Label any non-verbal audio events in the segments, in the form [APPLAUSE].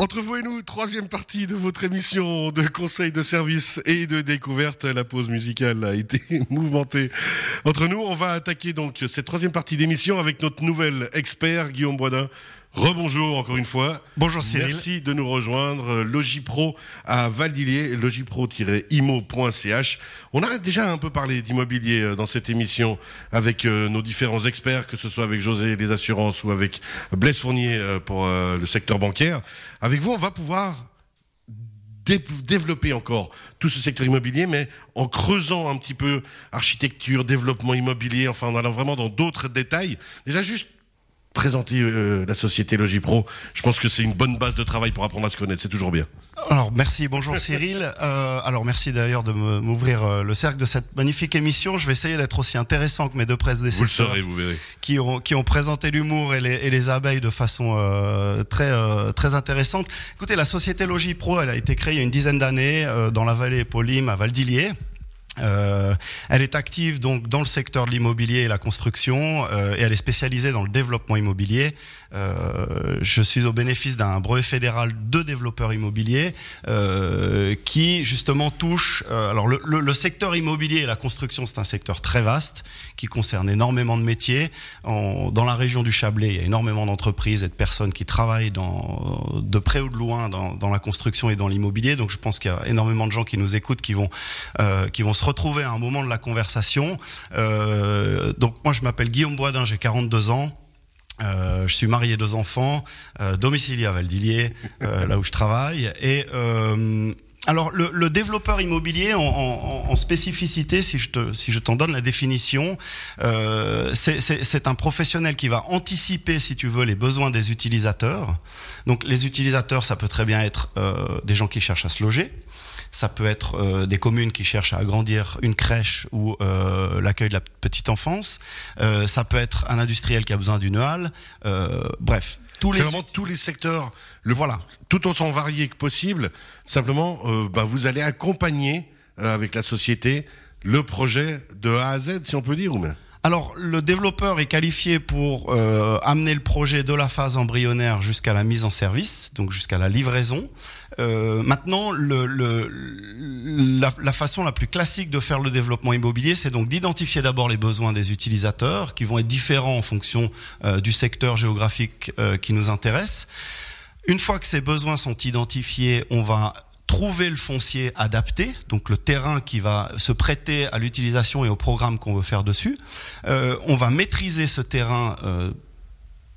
Entre vous et nous, troisième partie de votre émission de conseil de service et de découverte. La pause musicale a été [LAUGHS] mouvementée. Entre nous, on va attaquer donc cette troisième partie d'émission avec notre nouvel expert, Guillaume Boisdin. Rebonjour encore une fois. Bonjour Cyril. Merci de nous rejoindre. Logipro à Valdilier, logipro-imo.ch. On a déjà un peu parlé d'immobilier euh, dans cette émission avec euh, nos différents experts, que ce soit avec José les assurances ou avec Blaise Fournier euh, pour le secteur bancaire. Avec vous, on va pouvoir développer encore tout ce secteur immobilier, mais en creusant un petit peu architecture, développement immobilier, enfin en allant vraiment dans d'autres détails. Déjà juste présenter euh, la société Logipro. Je pense que c'est une bonne base de travail pour apprendre à se connaître. C'est toujours bien. Alors merci, bonjour Cyril. [LAUGHS] Euh, alors merci d'ailleurs de m'ouvrir euh, le cercle de cette magnifique émission. Je vais essayer d'être aussi intéressant que mes deux prédécesseurs. Vous le serez, vous verrez. Qui ont, qui ont présenté l'humour et les, et les, abeilles de façon très, très intéressante. Écoutez, la société Logipro, elle a été créée il y a une dizaine d'années dans la vallée Pauline à Valdilier. Euh, elle est active donc dans le secteur de l'immobilier et la construction euh, et elle est spécialisée dans le développement immobilier. Euh, je suis au bénéfice d'un brevet fédéral de développeurs immobiliers qui justement touche. Alors le, secteur immobilier et la construction, c'est un secteur très vaste qui concerne énormément de métiers. Dans la région du Chablais, il y a énormément d'entreprises et de personnes qui travaillent de près ou de loin dans, dans la construction et dans l'immobilier. Donc je pense qu'il y a énormément de gens qui nous écoutent qui vont qui vont se retrouver à un moment de la conversation. Euh, donc moi je m'appelle Guillaume Boisdin, j'ai 42 ans. Euh, je suis marié, deux enfants, euh, domicilié à Valdilier, euh, là où je travaille. Et alors, le, développeur immobilier, en, en, en, spécificité, si je te, si je t'en donne la définition, euh, c'est un professionnel qui va anticiper, si tu veux, les besoins des utilisateurs. Donc, les utilisateurs, ça peut très bien être euh, des gens qui cherchent à se loger. Ça peut être euh, des communes qui cherchent à agrandir une crèche ou l'accueil de la petite enfance. Ça peut être un industriel qui a besoin d'une halle. Bref. Tous les... vraiment tous les secteurs, le voilà, tout autant varié que possible. Simplement, euh, ben, vous allez accompagner euh, avec la société le projet de A à Z, si on peut dire, ou bien? Alors, le développeur est qualifié pour euh, amener le projet de la phase embryonnaire jusqu'à la mise en service, donc jusqu'à la livraison. Euh, maintenant, la, façon la plus classique de faire le développement immobilier, c'est donc d'identifier d'abord les besoins des utilisateurs, qui vont être différents en fonction euh, du secteur géographique euh, qui nous intéresse. Une fois que ces besoins sont identifiés, on va trouver le foncier adapté, donc le terrain qui va se prêter à l'utilisation et au programme qu'on veut faire dessus. On va maîtriser ce terrain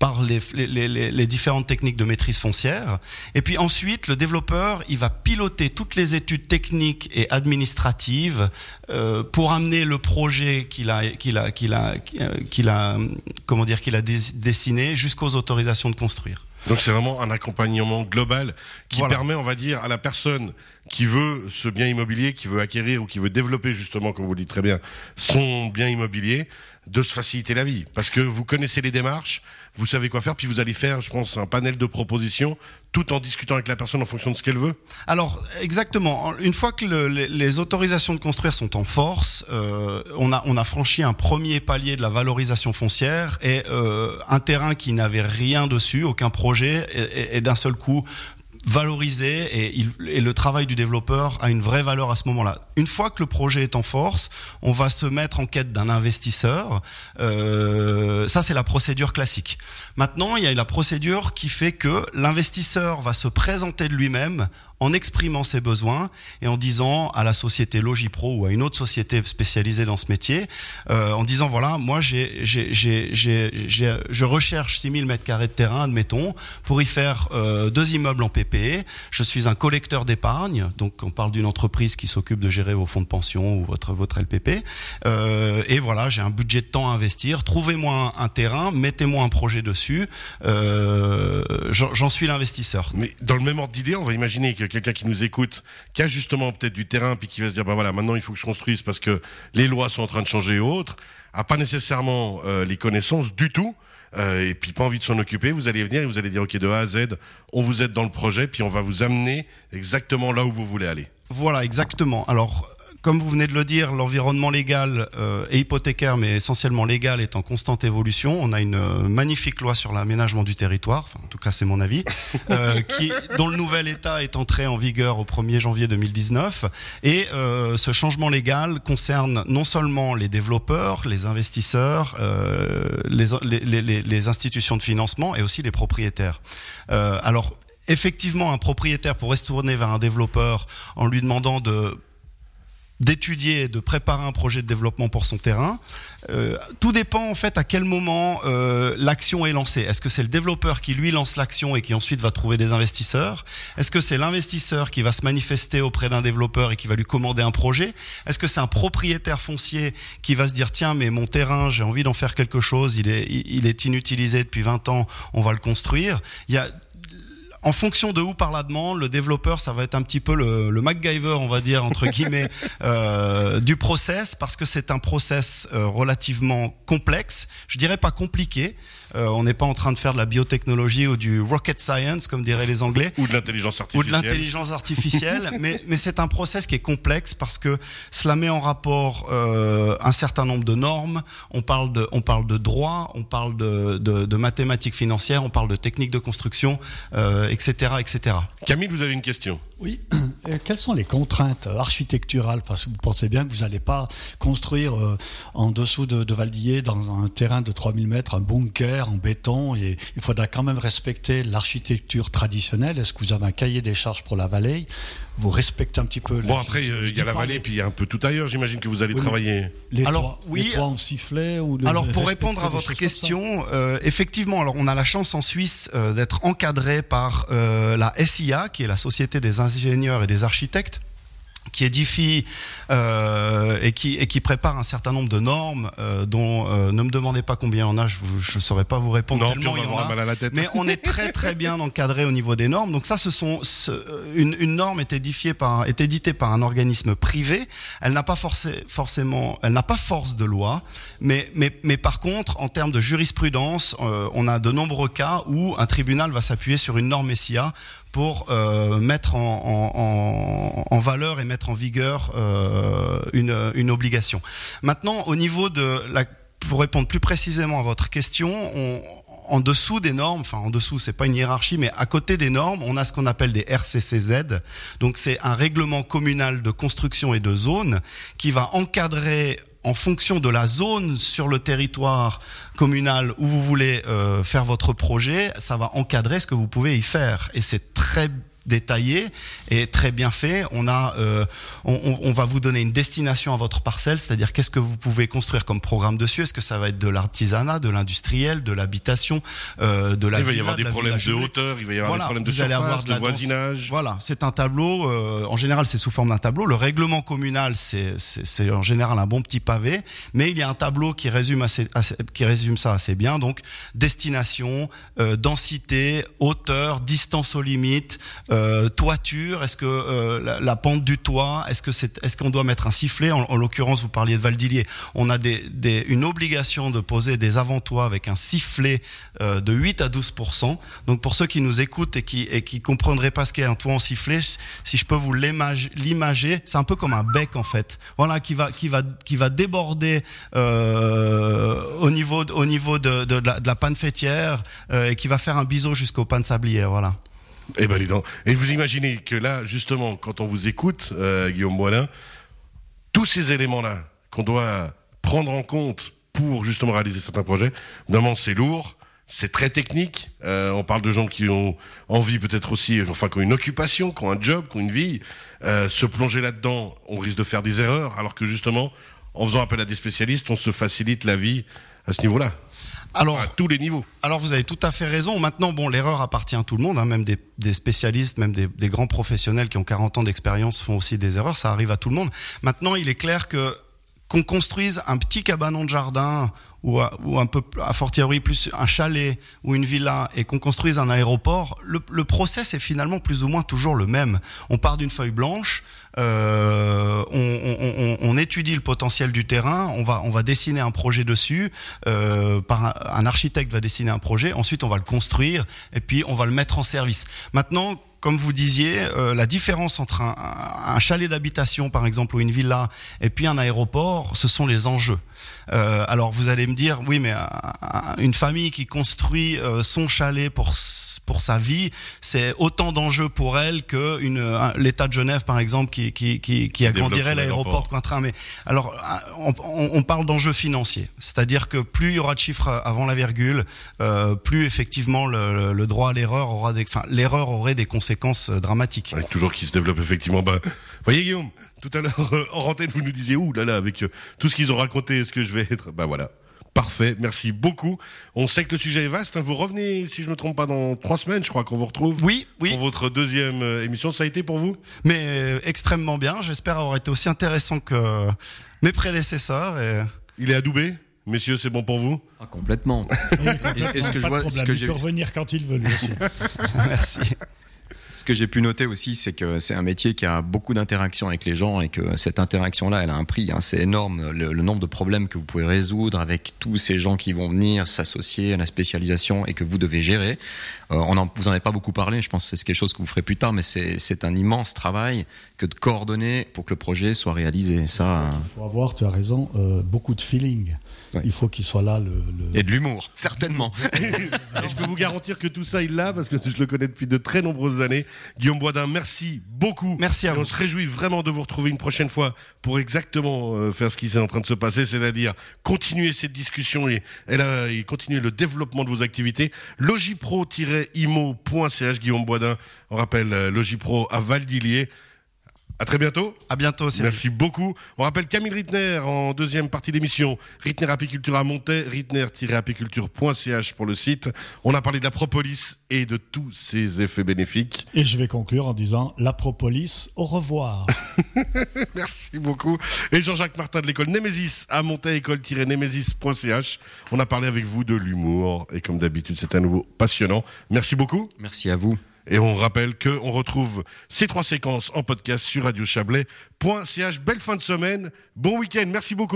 par les, les, les, les, différentes techniques de maîtrise foncière. Et puis ensuite, le développeur, il va piloter toutes les études techniques et administratives euh, pour amener le projet qu'il a, qu'il a, qu'il a, qu'il a, comment dire, qu'il a dessiné jusqu'aux autorisations de construire. Donc c'est vraiment un accompagnement global qui voilà. permet, on va dire, à la personne qui veut ce bien immobilier, qui veut acquérir ou qui veut développer justement, comme vous le dites très bien, son bien immobilier, de se faciliter la vie. Parce que vous connaissez les démarches, vous savez quoi faire, puis vous allez faire, je pense, un panel de propositions, tout en discutant avec la personne en fonction de ce qu'elle veut. Alors, exactement. Une fois que le, les, autorisations de construire sont en force, euh, on, a, on a franchi un premier palier de la valorisation foncière et euh, un terrain qui n'avait rien dessus, aucun projet, et, et d'un seul coup valorisé et, et, le travail du développeur a une vraie valeur à ce moment-là. Une fois que le projet est en force, on va se mettre en quête d'un investisseur. Euh, ça, c'est la procédure classique. Maintenant, il y a la procédure qui fait que l'investisseur va se présenter de lui-même en exprimant ses besoins et en disant à la société Logipro ou à une autre société spécialisée dans ce métier, euh, en disant voilà, moi j'ai, j'ai, j'ai, j'ai, je recherche 6000 mètres carrés de terrain, admettons, pour y faire euh, deux immeubles en PPE. Je suis un collecteur d'épargne, donc on parle d'une entreprise qui s'occupe de gérer vos fonds de pension ou votre votre LPP. Euh, et voilà, j'ai un budget de temps à investir. Trouvez-moi un, un terrain, mettez-moi un projet dessus. Euh, j'en suis l'investisseur. Mais dans le même ordre d'idée, on va imaginer que quelqu'un qui nous écoute, qui a justement peut-être du terrain, puis qui va se dire, bah voilà, maintenant il faut que je construise parce que les lois sont en train de changer et autres, a pas nécessairement euh, les connaissances du tout, euh, et puis pas envie de s'en occuper, vous allez venir et vous allez dire, ok, de A à Z, on vous aide dans le projet, puis on va vous amener exactement là où vous voulez aller. Voilà, exactement. Alors, comme vous venez de le dire, l'environnement légal euh, et hypothécaire, mais essentiellement légal, est en constante évolution. On a une euh, magnifique loi sur l'aménagement du territoire, enfin, en tout cas c'est mon avis, [LAUGHS] euh, qui, dont le nouvel état est entré en vigueur au 1er janvier 2019. Et ce changement légal concerne non seulement les développeurs, les investisseurs, les, les, les, les, institutions de financement et aussi les propriétaires. alors effectivement, un propriétaire pourrait se tourner vers un développeur en lui demandant de d'étudier et de préparer un projet de développement pour son terrain. Euh, tout dépend en fait à quel moment euh, l'action est lancée. Est-ce que c'est le développeur qui lui lance l'action et qui ensuite va trouver des investisseurs? Est-ce que c'est l'investisseur qui va se manifester auprès d'un développeur et qui va lui commander un projet? Est-ce que c'est un propriétaire foncier qui va se dire tiens mais mon terrain j'ai envie d'en faire quelque chose, il est, il est inutilisé depuis 20 ans, on va le construire? Il y a en fonction de où par la demande, le développeur, ça va être un petit peu le, le MacGyver, on va dire entre [LAUGHS] guillemets, euh, du process, parce que c'est un process euh, relativement complexe. Je dirais pas compliqué. Euh, on n'est pas en train de faire de la biotechnologie ou du rocket science, comme diraient les Anglais. Ou de l'intelligence artificielle. Ou de l'intelligence artificielle. [LAUGHS] mais mais c'est un process qui est complexe parce que cela met en rapport euh, un certain nombre de normes. On parle de on parle de droit, on parle de, de, de mathématiques financières, on parle de techniques de construction. Euh, etc., etc. Camille, vous avez une question Oui. quelles sont les contraintes architecturales? Parce que vous pensez bien que vous n'allez pas construire en dessous de, de dans un terrain de 3000 mètres, un bunker en béton. Et il faudra quand même respecter l'architecture traditionnelle. Est-ce que vous avez un cahier des charges pour la vallée? Vous respectez un petit peu. Bon après il y a la vallée puis il y a un peu tout ailleurs. J'imagine que vous allez travailler. Les alors toits, oui. Les toits en sifflet ou Alors pour répondre à votre question, euh, effectivement, alors on a la chance en Suisse euh, d'être encadré par euh, la SIA, qui est la Société des ingénieurs et des architectes qui édifie euh, et, qui, et qui prépare un certain nombre de normes euh, dont euh, ne me demandez pas combien il y en a, je ne saurais pas vous répondre non, tellement on il y en a. Mal à la tête. Mais on est très très bien encadré au niveau des normes. Donc ça, ce sont ce, une, une, norme est édifiée par est éditée par un organisme privé. Elle n'a pas forcé, forcément, elle n'a pas force de loi, mais mais mais par contre, en termes de jurisprudence, on a de nombreux cas où un tribunal va s'appuyer sur une norme SIA pour mettre en, en, en, valeur et mettre en vigueur euh, une, obligation. Maintenant, au niveau de la, pour répondre plus précisément à votre question, on, en dessous des normes, enfin en dessous, c'est pas une hiérarchie, mais à côté des normes, on a ce qu'on appelle des RCCZ. Donc c'est un règlement communal de construction et de zone qui va encadrer en fonction de la zone sur le territoire communal où vous voulez euh, faire votre projet, ça va encadrer ce que vous pouvez y faire. Et c'est très détaillé et très bien fait. On a, euh, on, on, va vous donner une destination à votre parcelle, c'est-à-dire qu'est-ce que vous pouvez construire comme programme dessus. Est-ce que ça va être de l'artisanat, de l'industriel, de l'habitation, euh, de la Il va y avoir des problèmes de hauteur, il va y avoir des problèmes de surface, de, voisinage. Voilà, c'est un tableau. Euh, en général, c'est sous forme d'un tableau. Le règlement communal, c'est en général un bon petit pavé, mais il y a un tableau qui résume assez, assez qui résume ça assez bien. Donc destination, densité, hauteur, distance aux limites. Euh, toiture, est-ce que euh, la, pente du toit, est-ce que c'est, est-ce qu'on doit mettre un sifflet En, en l'occurrence, vous parliez de Valdillier, on a des, des, une obligation de poser des avant-toits avec un sifflet euh, de 8 à 12% Donc pour ceux qui nous écoutent et qui et qui comprendraient pas ce qu'est un toit en sifflet, si je peux vous l'imager, c'est un peu comme un bec en fait. Voilà, qui va qui va qui va déborder euh, au niveau au niveau de, de, la, panne fêtière euh, et qui va faire un biseau jusqu'au pan de sablier. Voilà. Eh ben, Et vous imaginez que là, justement, quand on vous écoute, euh, Guillaume Boilin, tous ces éléments-là qu'on doit prendre en compte pour justement réaliser certains projets, normalement c'est lourd, c'est très technique. Euh, on parle de gens qui ont envie peut-être aussi, enfin, qui ont une occupation, qui ont un job, qui ont une vie. Euh, se plonger là-dedans, on risque de faire des erreurs, alors que justement, en faisant appel à des spécialistes, on se facilite la vie à ce niveau-là. Alors, à tous les niveaux. Alors, vous avez tout à fait raison. Maintenant, bon, l'erreur appartient à tout le monde, hein, même des, des, spécialistes, même des, des, grands professionnels qui ont 40 ans d'expérience font aussi des erreurs. Ça arrive à tout le monde. Maintenant, il est clair que qu'on construise un petit cabanon de jardin ou, un peu à fortiori plus un chalet ou une villa et qu'on construise un aéroport, le, le, process est finalement plus ou moins toujours le même. On part d'une feuille blanche, euh, on, étudie le potentiel du terrain, on va, on va dessiner un projet dessus, euh, par un, un architecte va dessiner un projet, ensuite on va le construire et puis on va le mettre en service. Maintenant, comme vous disiez, euh, la différence entre un, un chalet d'habitation, par exemple, ou une villa, et puis un aéroport, ce sont les enjeux. Euh, alors vous allez me dire, oui, mais une famille qui construit euh, son chalet pour pour sa vie, c'est autant d'enjeux pour elle que l'État de Genève, par exemple, qui qui qui, qui agrandirait l'aéroport de Cointrin. Mais alors on, on parle d'enjeux financiers, c'est-à-dire que plus il y aura de chiffres avant la virgule, plus effectivement le, le droit à l'erreur aura des, enfin l'erreur aurait des conséquences dramatiques. Avec toujours qui se développe effectivement. Bah, voyez Guillaume, tout à l'heure en antenne vous nous disiez ouh là là avec tout ce qu'ils ont raconté ce que je vais être Bah voilà. Parfait, merci beaucoup. On sait que le sujet est vaste. Hein. Vous revenez, si je ne me trompe pas, dans trois semaines, je crois qu'on vous retrouve. Oui, oui. Pour votre deuxième euh, émission, ça a été pour vous? Mais euh, extrêmement bien. J'espère avoir été aussi intéressant que mes prédécesseurs. Et... Il est adoubé Messieurs, c'est bon pour vous? Ah, Complètement. Est-ce que je vois ce que j'ai peut revenir quand il veut lui aussi. [LAUGHS] Merci. Ce que j'ai pu noter aussi, c'est que c'est un métier qui a beaucoup d'interactions avec les gens et que cette interaction-là, elle a un prix. Hein. C'est énorme le, nombre de problèmes que vous pouvez résoudre avec tous ces gens qui vont venir s'associer à la spécialisation et que vous devez gérer. Euh, on en, vous en avez pas beaucoup parlé, je pense que c'est quelque chose que vous ferez plus tard, mais c'est un immense travail que de coordonner pour que le projet soit réalisé. Ça, il faut avoir, tu as raison, euh, beaucoup de feeling. Il faut qu'il soit là. Le, Et de l'humour, certainement. [LAUGHS] Et je peux vous garantir que tout ça, il l'a, parce que je le connais depuis de très nombreuses années. Guillaume Boisdin, merci beaucoup. Merci à vous. On se réjouit vraiment de vous retrouver une prochaine fois pour exactement euh, faire ce qui est en train de se passer, c'est-à-dire continuer cette discussion et, et, continuer le développement de vos activités. Logipro-imo.ch, Guillaume Boisdin. On rappelle euh, Logipro à Valdilier. À très bientôt. À bientôt aussi. Merci beaucoup. On rappelle Camille Rittner en deuxième partie d'émission. Rittner Apiculture à Montaix, rittner-apiculture.ch pour le site. On a parlé de la propolis et de tous ses effets bénéfiques. Et je vais conclure en disant la propolis, au revoir. [LAUGHS] Merci beaucoup. Et Jean-Jacques Martin de l'école Némésis à Montaix, école-némésis.ch. On a parlé avec vous de l'humour et comme d'habitude, c'est à nouveau passionnant. Merci beaucoup. Merci à vous. Et on rappelle qu'on retrouve ces trois séquences en podcast sur radiochablais.ch. Belle fin de semaine, bon week-end, merci beaucoup.